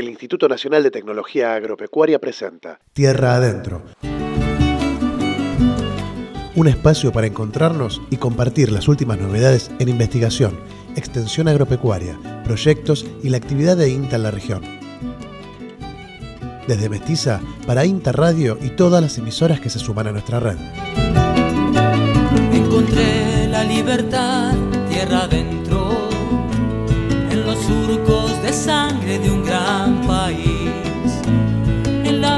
el Instituto Nacional de Tecnología Agropecuaria presenta Tierra Adentro. Un espacio para encontrarnos y compartir las últimas novedades en investigación, extensión agropecuaria, proyectos y la actividad de INTA en la región. Desde Mestiza para INTA Radio y todas las emisoras que se suman a nuestra red. Encontré la libertad, tierra adentro, en los surcos de sangre de un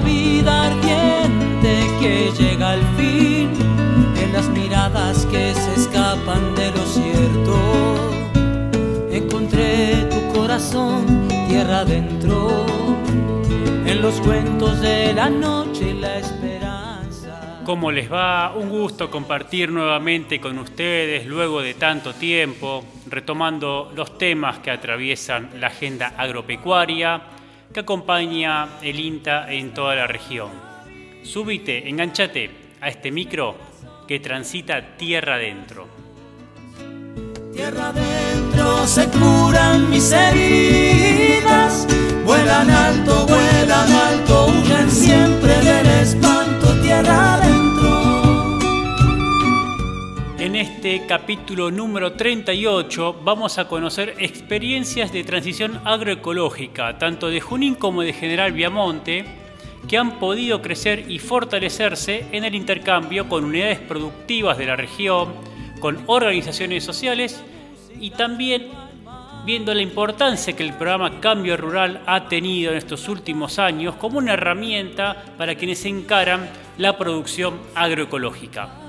vida ardiente que llega al fin, en las miradas que se escapan de lo cierto. Encontré tu corazón, tierra adentro, en los cuentos de la noche y la esperanza. ¿Cómo les va? Un gusto compartir nuevamente con ustedes luego de tanto tiempo, retomando los temas que atraviesan la agenda agropecuaria que acompaña el INTA en toda la región. Súbite, enganchate a este micro que transita tierra adentro. Tierra adentro se curan mis heridas, capítulo número 38 vamos a conocer experiencias de transición agroecológica, tanto de Junín como de General Viamonte, que han podido crecer y fortalecerse en el intercambio con unidades productivas de la región, con organizaciones sociales y también viendo la importancia que el programa Cambio Rural ha tenido en estos últimos años como una herramienta para quienes encaran la producción agroecológica.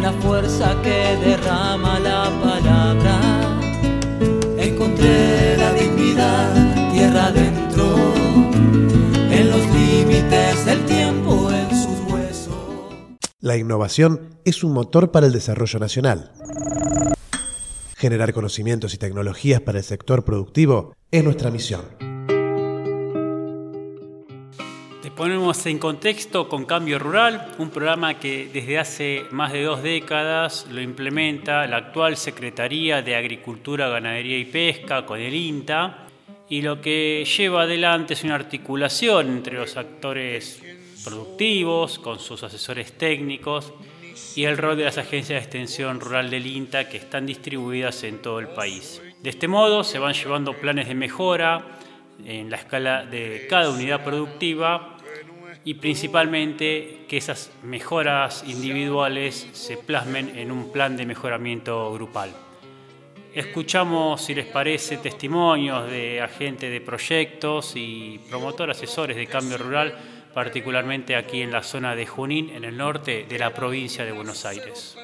En la fuerza que derrama la palabra, encontré la dignidad, tierra adentro, en los límites del tiempo, en sus huesos. La innovación es un motor para el desarrollo nacional. Generar conocimientos y tecnologías para el sector productivo es nuestra misión. Ponemos en contexto con Cambio Rural, un programa que desde hace más de dos décadas lo implementa la actual Secretaría de Agricultura, Ganadería y Pesca con el INTA y lo que lleva adelante es una articulación entre los actores productivos con sus asesores técnicos y el rol de las agencias de extensión rural del INTA que están distribuidas en todo el país. De este modo se van llevando planes de mejora en la escala de cada unidad productiva y principalmente que esas mejoras individuales se plasmen en un plan de mejoramiento grupal. Escuchamos, si les parece, testimonios de agentes de proyectos y promotores asesores de cambio rural, particularmente aquí en la zona de Junín, en el norte de la provincia de Buenos Aires.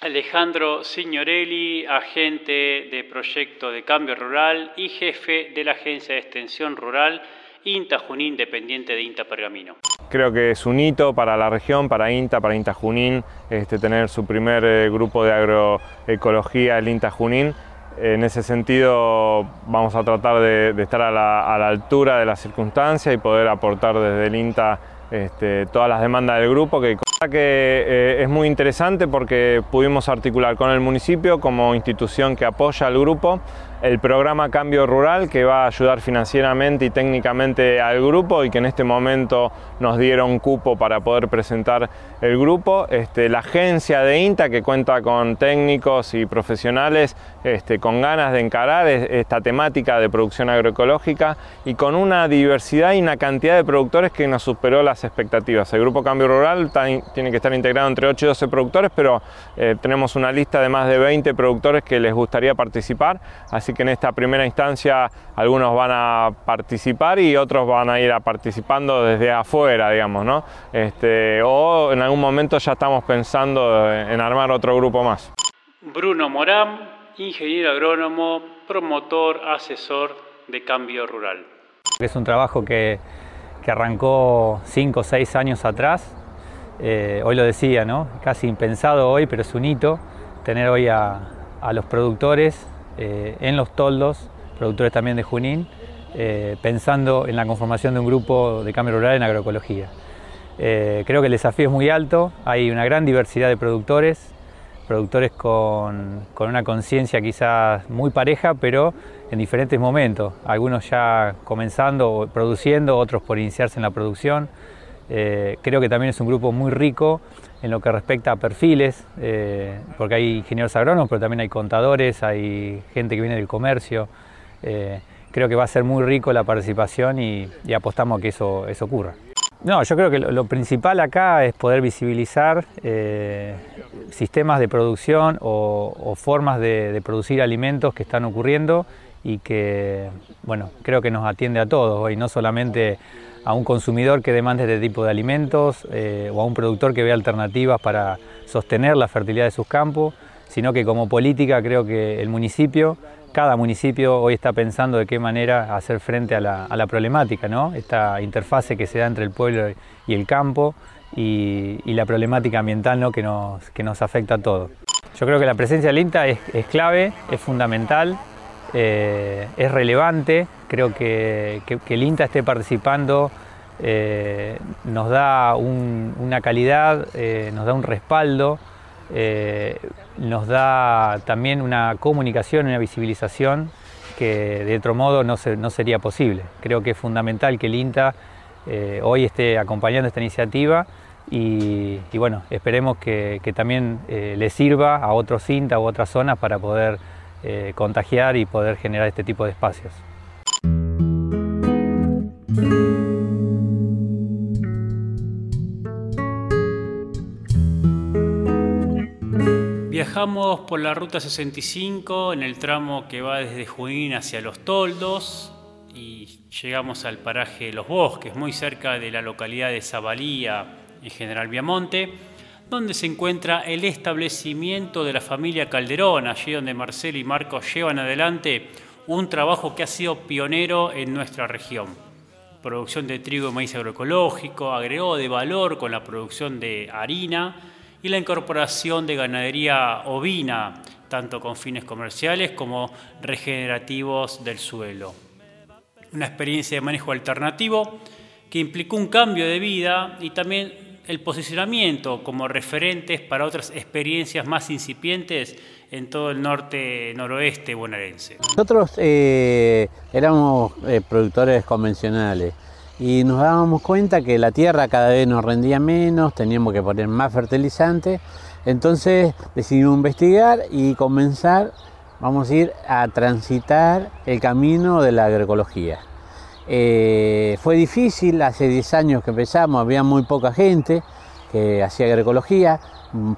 Alejandro Signorelli, agente de proyecto de cambio rural y jefe de la Agencia de Extensión Rural INTA Junín, dependiente de INTA Pergamino. Creo que es un hito para la región, para INTA, para INTA Junín, este, tener su primer eh, grupo de agroecología, el INTA Junín. En ese sentido vamos a tratar de, estar a la, a la, altura de las circunstancias y poder aportar desde el INTA este, todas las demandas del grupo, que, que eh, es muy interesante porque pudimos articular con el municipio como institución que apoya al grupo el programa Cambio Rural que va a ayudar financieramente y técnicamente al grupo y que en este momento nos dieron cupo para poder presentar el grupo. Este, la agencia de INTA que cuenta con técnicos y profesionales este, con ganas de encarar esta temática de producción agroecológica y con una diversidad y una cantidad de productores que nos superó las expectativas. El grupo Cambio Rural tiene que estar integrado entre 8 y 12 productores, pero eh, tenemos una lista de más de 20 productores que les gustaría participar, así que en esta primera instancia algunos van a participar y otros van a ir a participando desde afuera, digamos, ¿no? Este, o en algún momento ya estamos pensando en armar otro grupo más. Bruno Morán, ingeniero agrónomo, promotor, asesor de cambio rural. Es un trabajo que, que arrancó 5 o 6 años atrás. Eh, hoy lo decía, ¿no? Casi impensado hoy, pero es un hito tener hoy a, a los productores eh, en los toldos, productores también de Junín, eh, pensando en la conformación de un grupo de cambio rural en agroecología. Eh, creo que el desafío es muy alto, hay una gran diversidad de productores, productores con, una conciencia quizás muy pareja, pero en diferentes momentos. Algunos ya comenzando, produciendo, otros por iniciarse en la producción. Creo que también es un grupo muy rico en lo que respecta a perfiles, eh, porque hay ingenieros agrónomos, pero también hay contadores, hay gente que viene del comercio. Eh, creo que va a ser muy rico la participación y, apostamos a que eso, eso ocurra. No, yo creo que lo, principal acá es poder visibilizar eh, sistemas de producción o, formas de, producir alimentos que están ocurriendo y que, bueno, creo que nos atiende a todos y no solamente a un consumidor que demande este tipo de alimentos eh, o a un productor que vea alternativas para sostener la fertilidad de sus campos, sino que como política creo que el municipio cada municipio hoy está pensando de qué manera hacer frente a la, problemática, ¿no? esta interfase que se da entre el pueblo y el campo y, la problemática ambiental ¿no? que, nos, que nos afecta a todos. Yo creo que la presencia del INTA es, clave, es fundamental, eh, es relevante, creo que, el INTA esté participando eh, nos da una calidad, eh, nos da un respaldo nos da también una comunicación, una visibilización que de otro modo no, sería posible. Creo que es fundamental que el INTA hoy esté acompañando esta iniciativa y, bueno, esperemos que, también eh, le sirva a otros INTA u otras zonas para poder contagiar y poder generar este tipo de espacios. Viajamos por la ruta 65 en el tramo que va desde Junín hacia Los Toldos y llegamos al paraje Los Bosques, muy cerca de la localidad de Zabalía, en General Viamonte, donde se encuentra el establecimiento de la familia Calderón, allí donde Marcelo y Marcos llevan adelante un trabajo que ha sido pionero en nuestra región. Producción de trigo y maíz agroecológico, agregó de valor con la producción de harina, y la incorporación de ganadería ovina, tanto con fines comerciales como regenerativos del suelo. Una experiencia de manejo alternativo que implicó un cambio de vida y también el posicionamiento como referentes para otras experiencias más incipientes en todo el norte noroeste bonaerense. Nosotros eh, éramos eh, productores convencionales y nos dábamos cuenta que la tierra cada vez nos rendía menos, teníamos que poner más fertilizante, entonces decidimos investigar y comenzar, vamos a ir a transitar el camino de la agroecología. Eh, fue difícil, hace 10 años que empezamos, había muy poca gente que hacía agroecología,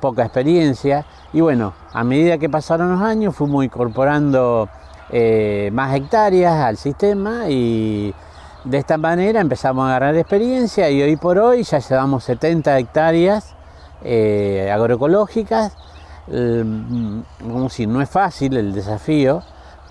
poca experiencia y bueno, a medida que pasaron los años fuimos incorporando eh, más hectáreas al sistema y de esta manera empezamos a agarrar experiencia y hoy por hoy ya llevamos 70 hectáreas eh, agroecológicas. Como si no es fácil el desafío,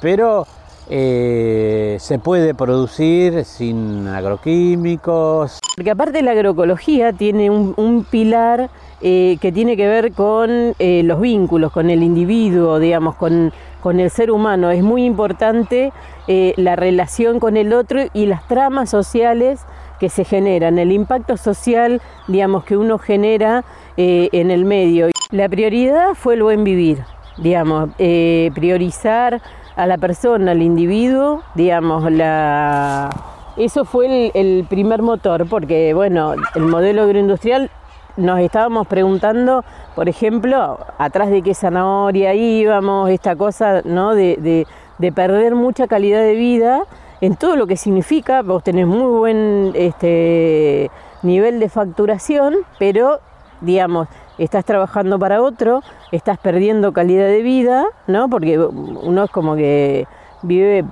pero eh, se puede producir sin agroquímicos. Porque aparte la agroecología tiene un, pilar eh, que tiene que ver con los vínculos, con el individuo, digamos, con con el ser humano. Es muy importante eh, la relación con el otro y las tramas sociales que se generan, el impacto social, digamos, que uno genera eh, en el medio. La prioridad fue el buen vivir, digamos, eh, priorizar a la persona, al individuo, digamos, la... Eso fue el, primer motor, porque, bueno, el modelo agroindustrial nos estábamos preguntando, por ejemplo, atrás de qué zanahoria íbamos, esta cosa ¿no? de, perder mucha calidad de vida en todo lo que significa, vos tenés muy buen este, nivel de facturación, pero digamos, estás trabajando para otro, estás perdiendo calidad de vida, ¿no? Porque uno es como que vive,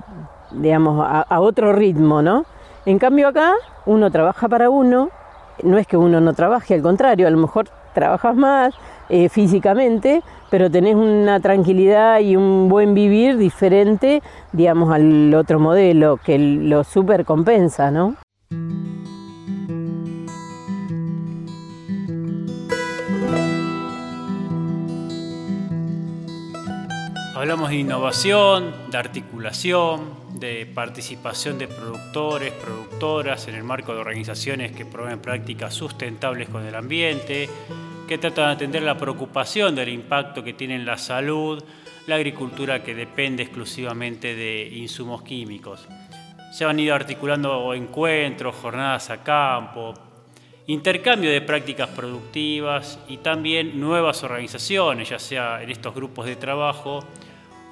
digamos, a, otro ritmo, ¿no? En cambio acá uno trabaja para uno, no es que uno no trabaje, al contrario, a lo mejor trabajas más eh, físicamente, pero tenés una tranquilidad y un buen vivir diferente, digamos, al otro modelo, que lo super compensa, ¿no? Hablamos de innovación, de articulación, de participación de productores, productoras en el marco de organizaciones que promueven prácticas sustentables con el ambiente, que tratan de atender la preocupación del impacto que tiene en la salud la agricultura que depende exclusivamente de insumos químicos. Se han ido articulando encuentros, jornadas a campo, intercambio de prácticas productivas y también nuevas organizaciones, ya sea en estos grupos de trabajo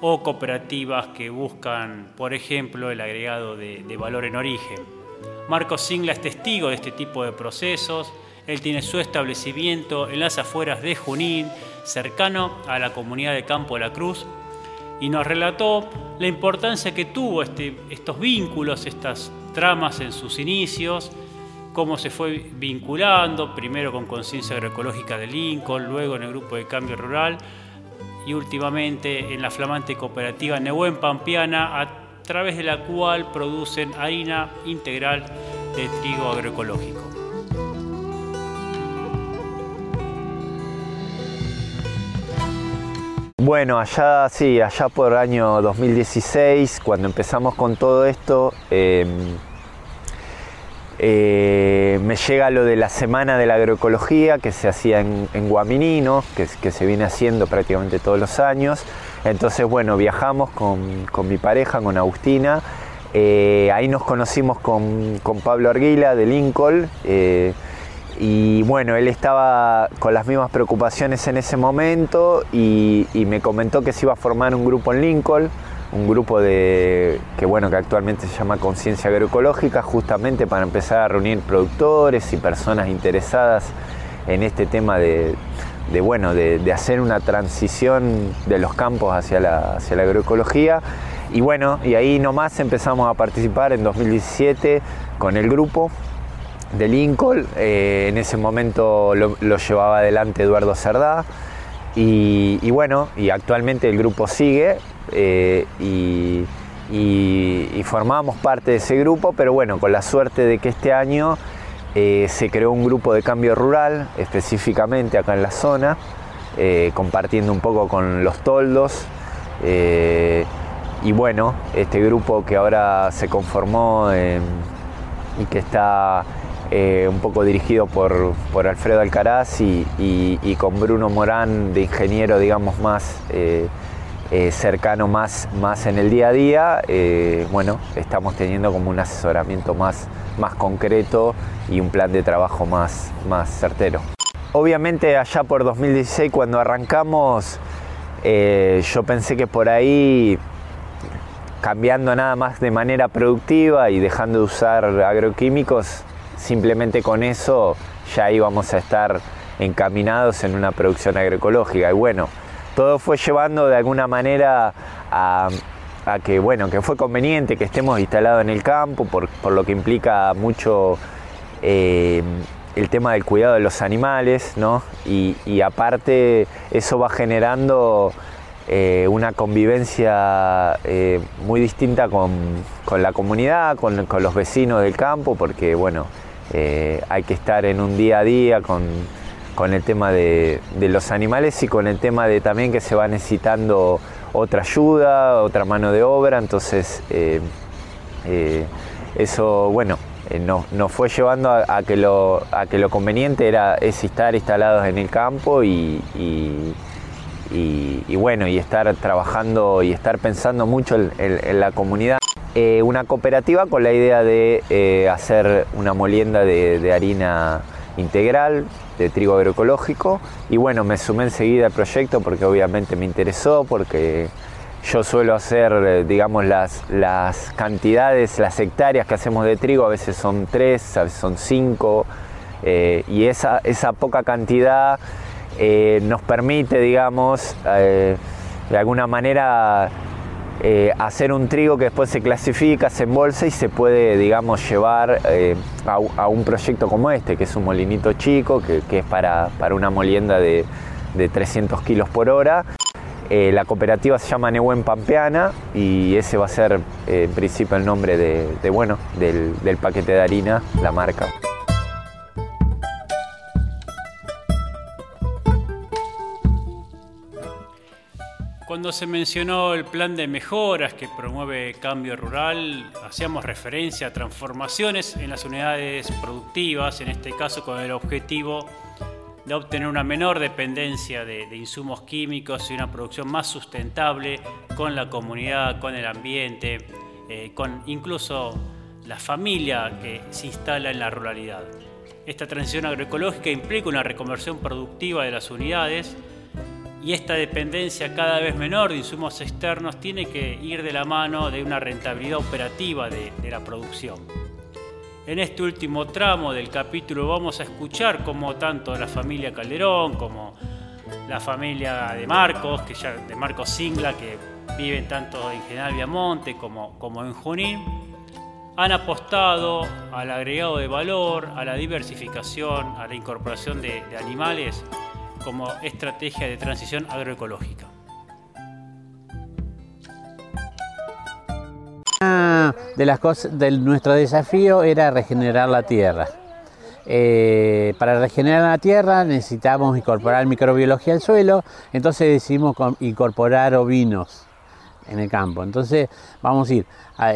o cooperativas que buscan, por ejemplo, el agregado de, valor en origen. Marcos Singla es testigo de este tipo de procesos. Él tiene su establecimiento en las afueras de Junín, cercano a la comunidad de Campo de la Cruz, y nos relató la importancia que tuvo este, estos vínculos, estas tramas en sus inicios, cómo se fue vinculando, primero con Conciencia Agroecológica de Lincoln, luego en el Grupo de Cambio Rural, y últimamente en la flamante cooperativa Nehuen Pampiana, a través de la cual producen harina integral de trigo agroecológico. Bueno, allá sí, allá por el año 2016, cuando empezamos con todo esto, em, eh, me llega lo de la Semana de la Agroecología que se hacía en, Guaminino, que, se viene haciendo prácticamente todos los años. Entonces, bueno, viajamos con, mi pareja, con Agustina. Eh, ahí nos conocimos con, Pablo Arguila de Lincoln. Eh, y bueno, él estaba con las mismas preocupaciones en ese momento y, y me comentó que se iba a formar un grupo en Lincoln un grupo de, que, bueno, que actualmente se llama Conciencia Agroecológica, justamente para empezar a reunir productores y personas interesadas en este tema de, bueno, de, hacer una transición de los campos hacia la, hacia la agroecología. Y bueno, y ahí nomás empezamos a participar en 2017 con el grupo de Lincoln. Eh, en ese momento lo, llevaba adelante Eduardo Cerdá. Y, y, bueno, y actualmente el grupo sigue eh, y, formamos parte de ese grupo, pero bueno, con la suerte de que este año eh, se creó un grupo de cambio rural, específicamente acá en la zona, eh, compartiendo un poco con los toldos. y bueno, este grupo que ahora se conformó y que está un poco dirigido por, Alfredo Alcaraz y, con Bruno Morán de ingeniero, digamos, más cercano más, más en el día a día, eh, bueno, estamos teniendo como un asesoramiento más, más concreto y un plan de trabajo más, más certero. Obviamente allá por 2016 cuando arrancamos, eh, yo pensé que por ahí cambiando nada más de manera productiva y dejando de usar agroquímicos, simplemente con eso ya íbamos a estar encaminados en una producción agroecológica. Y bueno, todo fue llevando de alguna manera a, que, bueno, que fue conveniente que estemos instalados en el campo, por, lo que implica mucho eh, el tema del cuidado de los animales, ¿no? y, aparte eso va generando eh, una convivencia eh, muy distinta con, la comunidad, con, los vecinos del campo, porque bueno, hay que estar en un día a día con con el tema de, los animales y con el tema de también que se va necesitando otra ayuda, otra mano de obra, entonces eh, eh, eso, bueno, eh, nos, fue llevando a, que lo, a que lo conveniente era es estar instalados en el campo y, bueno, y estar trabajando y estar pensando mucho en, la comunidad. una cooperativa con la idea de hacer una molienda de harina integral de trigo agroecológico. Y bueno, me sumé enseguida al proyecto porque obviamente me interesó, porque yo suelo hacer, eh, digamos, las, las cantidades, las hectáreas que hacemos de trigo, a veces son tres, a veces son cinco, eh, y esa, esa poca cantidad eh, nos permite, digamos, de alguna manera eh, hacer un trigo que después se clasifica, se embolsa y se puede, digamos, llevar eh, a, un proyecto como este, que es un molinito chico, que, es para, una molienda de, 300 kilos por hora. Eh, la cooperativa se llama Nehuen Pampeana y ese va a ser en principio el nombre de, bueno, del paquete de harina, la marca. Cuando se mencionó el plan de mejoras que promueve Cambio Rural, hacíamos referencia a transformaciones en las unidades productivas, en este caso con el objetivo de obtener una menor dependencia de, insumos químicos y una producción más sustentable con la comunidad, con el ambiente, eh, con incluso la familia que se instala en la ruralidad. Esta transición agroecológica implica una reconversión productiva de las unidades y esta dependencia cada vez menor de insumos externos tiene que ir de la mano de una rentabilidad operativa de, la producción. En este último tramo del capítulo vamos a escuchar cómo tanto la familia Calderón como la familia de Marcos, que ya, de Marcos Singla, que viven tanto en General Viamonte como, como en Junín, han apostado al agregado de valor, a la diversificación, a la incorporación de, de animales como estrategia de transición agroecológica. Una de las cosas de nuestro desafío era regenerar la tierra. Eh, para regenerar la tierra necesitamos incorporar microbiología al suelo, entonces decidimos incorporar ovinos en el campo. Entonces vamos a ir,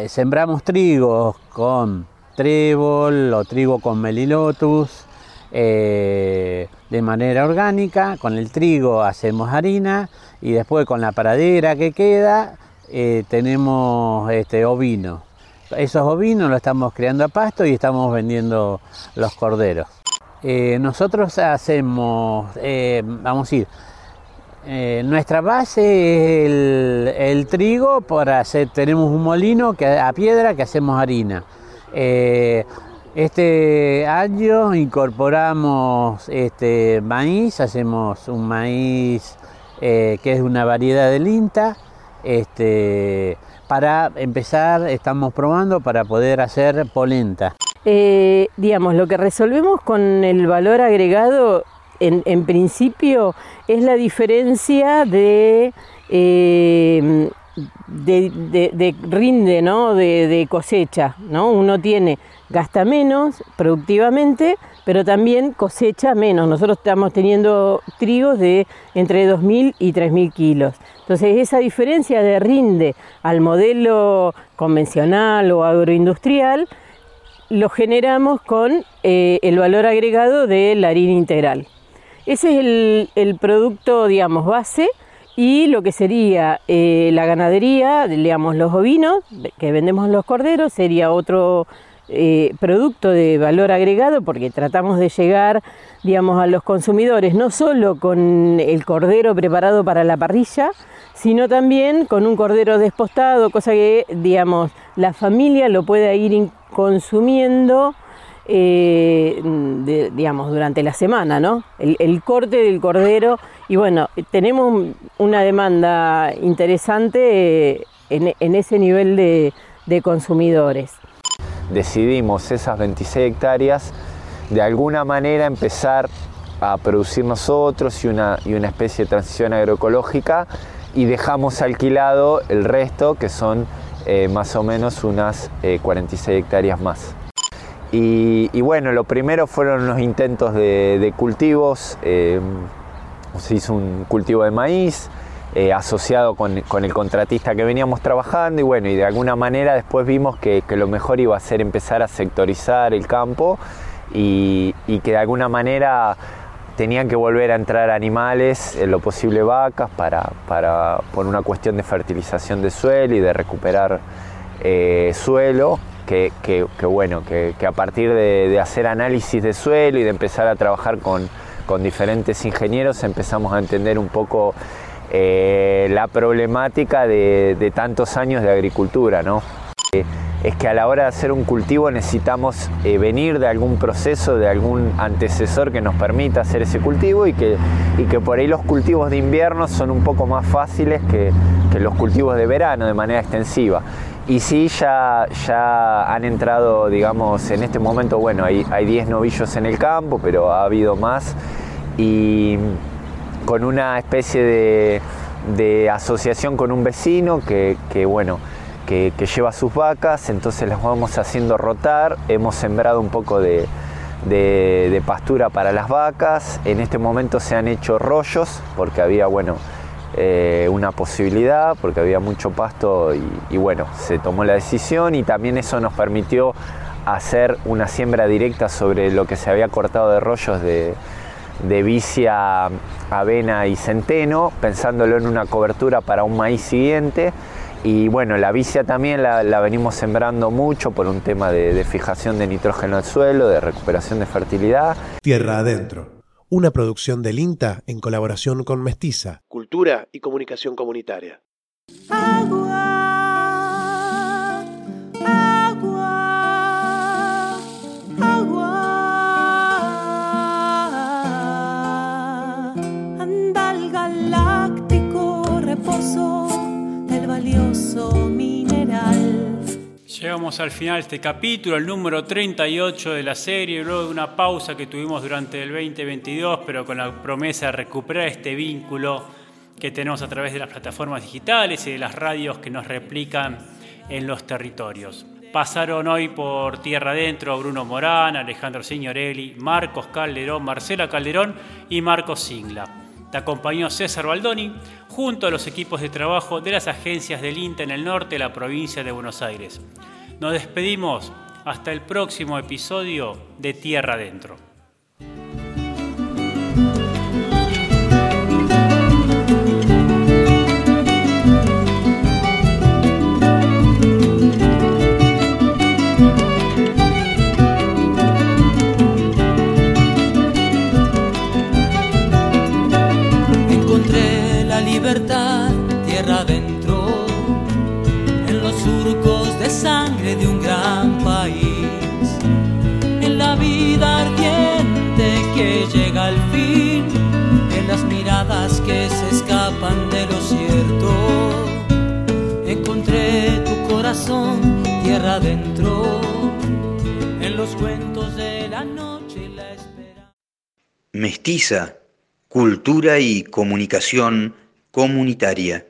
sembramos trigo con trébol o trigo con melilotus, eh, de manera orgánica, con el trigo hacemos harina y después con la pradera que queda eh, tenemos este, ovino. Esos ovinos los estamos creando a pasto y estamos vendiendo los corderos. Eh, nosotros hacemos, vamos a ir, nuestra base es el, trigo para hacer, tenemos un molino que, a piedra que hacemos harina. Este año incorporamos este maíz, hacemos un maíz eh, que es una variedad del INTA. Este, para empezar, estamos probando para poder hacer polenta. Eh, digamos, lo que resolvemos con el valor agregado, en, principio, es la diferencia de, eh, de, rinde, ¿no? De, de, cosecha. ¿no? Uno tiene gasta menos productivamente, pero también cosecha menos. Nosotros estamos teniendo trigos de entre 2.000 y 3.000 kilos. Entonces esa diferencia de rinde al modelo convencional o agroindustrial lo generamos con eh, el valor agregado de la harina integral. Ese es el, el producto, digamos, base y lo que sería eh, la ganadería, digamos, los ovinos, que vendemos los corderos, sería otro eh, producto de valor agregado porque tratamos de llegar digamos, a los consumidores no solo con el cordero preparado para la parrilla, sino también con un cordero despostado, cosa que digamos, la familia lo pueda ir consumiendo eh, digamos, durante la semana, ¿no? El, corte del cordero. Y bueno, tenemos una demanda interesante eh, en, ese nivel de consumidores decidimos esas 26 hectáreas de alguna manera empezar a producir nosotros y una, especie de transición agroecológica y dejamos alquilado el resto que son eh, más o menos unas 46 eh, hectáreas más. Y, bueno, lo primero fueron los intentos de, cultivos, eh, se hizo un cultivo de maíz, eh, asociado con, el contratista que veníamos trabajando y bueno, y de alguna manera después vimos que, lo mejor iba a ser empezar a sectorizar el campo y, que de alguna manera tenían que volver a entrar animales, en lo posible vacas, para, para por una cuestión de fertilización de suelo y de recuperar eh, suelo, que, bueno, que, a partir de, hacer análisis de suelo y de empezar a trabajar con, con diferentes ingenieros empezamos a entender un poco eh, la problemática de, tantos años de agricultura, ¿no? Eh, es que a la hora de hacer un cultivo necesitamos eh, venir de algún proceso, de algún antecesor que nos permita hacer ese cultivo y que, y que por ahí los cultivos de invierno son un poco más fáciles que, los cultivos de verano de manera extensiva. Y sí, ya, ya han entrado, digamos, en este momento, bueno, hay 10 novillos en el campo, pero ha habido más. Y, con una especie de, asociación con un vecino que, bueno, que, lleva sus vacas, entonces las vamos haciendo rotar, hemos sembrado un poco de, pastura para las vacas, en este momento se han hecho rollos porque había, bueno, eh, una posibilidad, porque había mucho pasto y, bueno, se tomó la decisión y también eso nos permitió hacer una siembra directa sobre lo que se había cortado de rollos de, de vicia, avena y centeno, pensándolo en una cobertura para un maíz siguiente. Y bueno, la vicia también la, venimos sembrando mucho por un tema de, de fijación de nitrógeno al suelo, de recuperación de fertilidad. Tierra adentro, una producción del INTA en colaboración con Mestiza, Cultura y Comunicación Comunitaria. Llegamos al final de este capítulo, el número 38 de la serie, luego de una pausa que tuvimos durante el 2022, pero con la promesa de recuperar este vínculo que tenemos a través de las plataformas digitales y de las radios que nos replican en los territorios. Pasaron hoy por Tierra Adentro Bruno Morán, Alejandro Signorelli, Marcos Calderón, Marcela Calderón y Marcos Singla. Te acompañó César Baldoni junto a los equipos de trabajo de las agencias del INTA en el norte de la provincia de Buenos Aires. Nos despedimos hasta el próximo episodio de Tierra Adentro. Cultura y comunicación comunitaria.